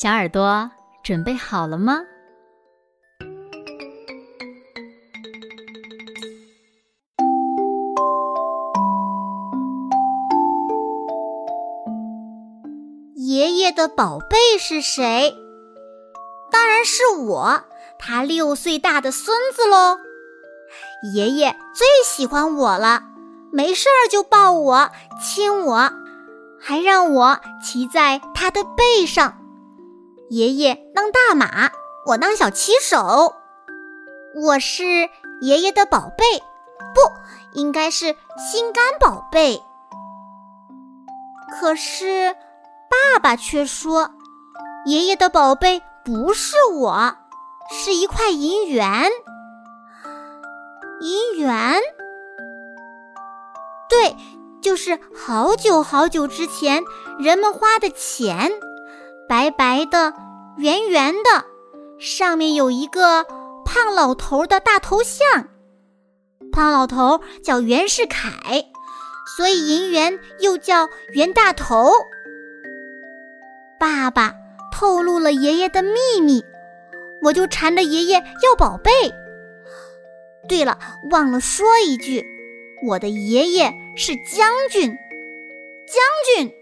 小耳朵准备好了吗？爷爷的宝贝是谁？当然是我，他六岁大的孙子喽。爷爷最喜欢我了，没事儿就抱我、亲我，还让我骑在他的背上。爷爷当大马，我当小骑手。我是爷爷的宝贝，不应该是心肝宝贝。可是爸爸却说，爷爷的宝贝不是我，是一块银元。银元，对，就是好久好久之前人们花的钱。白白的，圆圆的，上面有一个胖老头的大头像。胖老头叫袁世凯，所以银元又叫袁大头。爸爸透露了爷爷的秘密，我就缠着爷爷要宝贝。对了，忘了说一句，我的爷爷是将军，将军。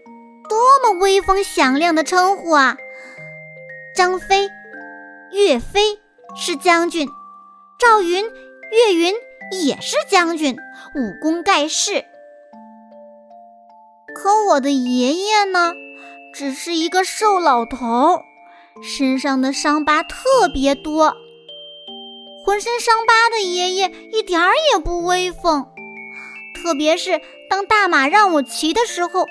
多么威风响亮的称呼啊！张飞、岳飞是将军，赵云、岳云也是将军，武功盖世。可我的爷爷呢，只是一个瘦老头，身上的伤疤特别多。浑身伤疤的爷爷一点儿也不威风，特别是当大马让我骑的时候。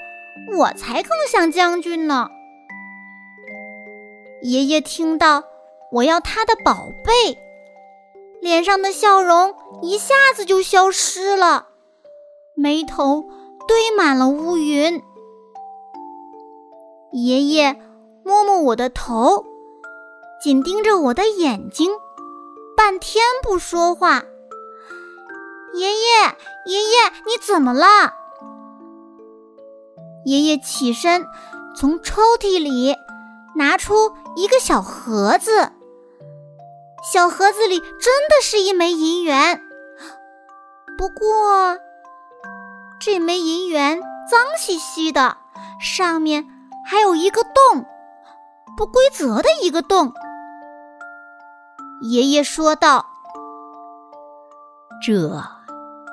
我才更像将军呢！爷爷听到我要他的宝贝，脸上的笑容一下子就消失了，眉头堆满了乌云。爷爷摸摸我的头，紧盯着我的眼睛，半天不说话。爷爷，爷爷，你怎么了？爷爷起身，从抽屉里拿出一个小盒子。小盒子里真的是一枚银元，不过这枚银元脏兮兮的，上面还有一个洞，不规则的一个洞。爷爷说道：“这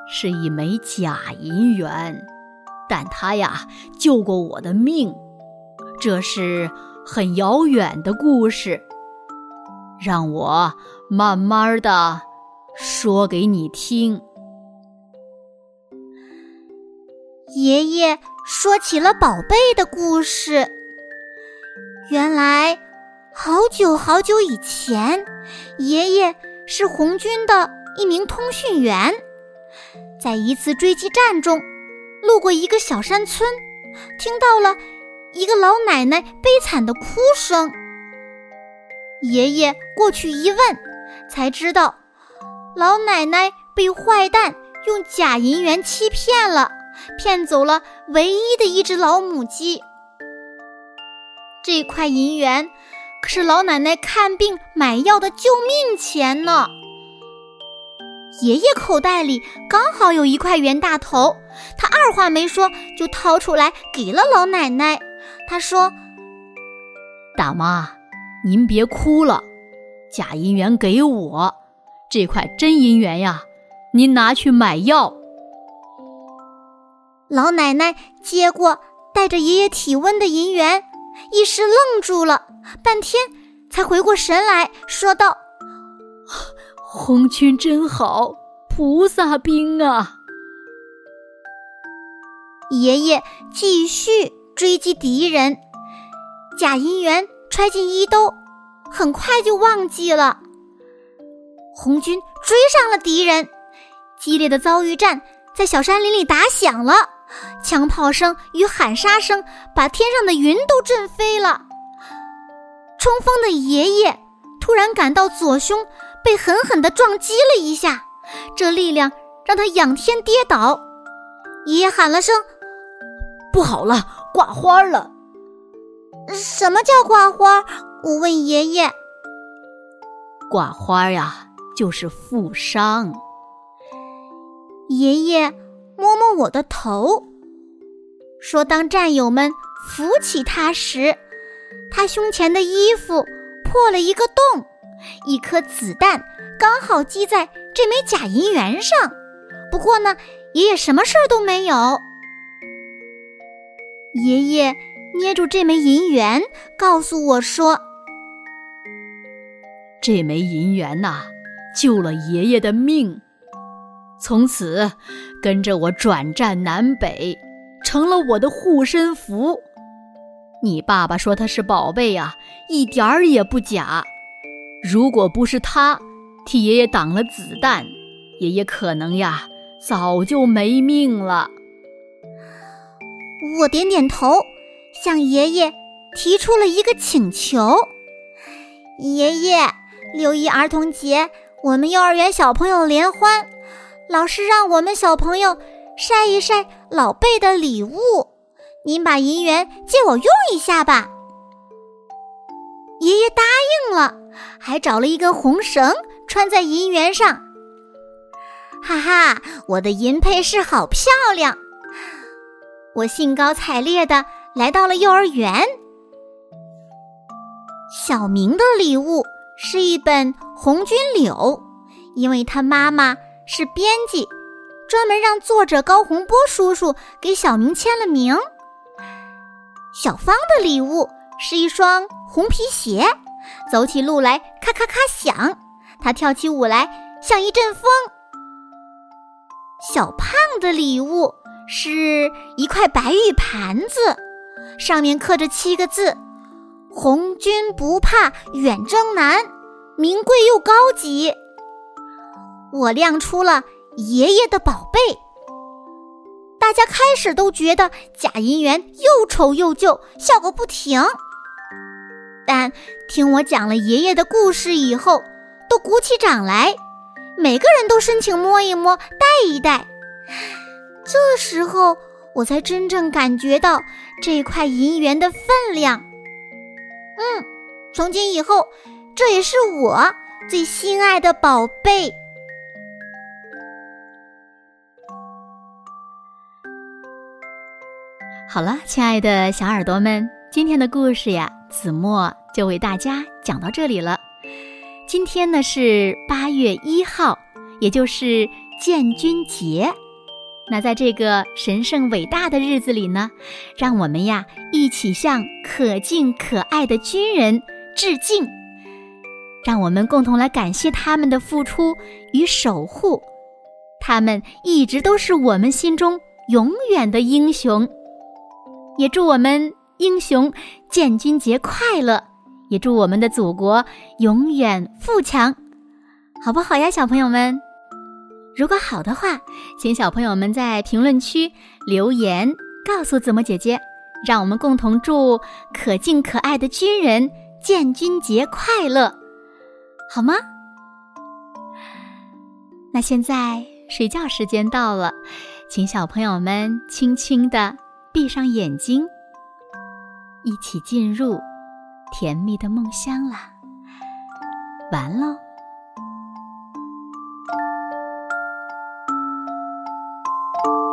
是一枚假银元。”但他呀救过我的命，这是很遥远的故事，让我慢慢的说给你听。爷爷说起了宝贝的故事。原来，好久好久以前，爷爷是红军的一名通讯员，在一次追击战中。路过一个小山村，听到了一个老奶奶悲惨的哭声。爷爷过去一问，才知道老奶奶被坏蛋用假银元欺骗了，骗走了唯一的一只老母鸡。这块银元可是老奶奶看病买药的救命钱呢。爷爷口袋里刚好有一块袁大头，他二话没说就掏出来给了老奶奶。他说：“大妈，您别哭了，假银元给我，这块真银元呀，您拿去买药。”老奶奶接过带着爷爷体温的银元，一时愣住了，半天才回过神来说道。红军真好，菩萨兵啊！爷爷继续追击敌人，假银元揣进衣兜，很快就忘记了。红军追上了敌人，激烈的遭遇战在小山林里打响了，枪炮声与喊杀声把天上的云都震飞了。冲锋的爷爷突然感到左胸被狠狠地撞击了一下，这力量让他仰天跌倒。爷爷喊了声：“不好了，挂花了！”什么叫挂花？我问爷爷。挂花呀。就是负伤。爷爷摸摸我的头，说：“当战友们扶起他时，他胸前的衣服破了一个洞，一颗子弹刚好击在这枚假银元上。不过呢，爷爷什么事儿都没有。”爷爷捏住这枚银元，告诉我说：“这枚银元呐。”救了爷爷的命，从此跟着我转战南北，成了我的护身符。你爸爸说他是宝贝啊，一点儿也不假。如果不是他替爷爷挡了子弹，爷爷可能呀早就没命了。我点点头，向爷爷提出了一个请求：爷爷，六一儿童节。我们幼儿园小朋友联欢，老师让我们小朋友晒一晒老贝的礼物。您把银元借我用一下吧。爷爷答应了，还找了一根红绳穿在银元上。哈哈，我的银配饰好漂亮！我兴高采烈的来到了幼儿园。小明的礼物是一本。红军柳，因为他妈妈是编辑，专门让作者高洪波叔叔给小明签了名。小芳的礼物是一双红皮鞋，走起路来咔咔咔响，他跳起舞来像一阵风。小胖的礼物是一块白玉盘子，上面刻着七个字：“红军不怕远征难。”名贵又高级，我亮出了爷爷的宝贝。大家开始都觉得假银元又丑又旧，笑个不停。但听我讲了爷爷的故事以后，都鼓起掌来，每个人都申请摸一摸、戴一戴。这时候，我才真正感觉到这块银元的分量。嗯，从今以后。这也是我最心爱的宝贝。好了，亲爱的小耳朵们，今天的故事呀，子墨就为大家讲到这里了。今天呢是八月一号，也就是建军节。那在这个神圣伟大的日子里呢，让我们呀一起向可敬可爱的军人致敬。让我们共同来感谢他们的付出与守护，他们一直都是我们心中永远的英雄。也祝我们英雄建军节快乐，也祝我们的祖国永远富强，好不好呀，小朋友们？如果好的话，请小朋友们在评论区留言告诉子墨姐姐，让我们共同祝可敬可爱的军人建军节快乐。好吗？那现在睡觉时间到了，请小朋友们轻轻的闭上眼睛，一起进入甜蜜的梦乡啦。完喽。you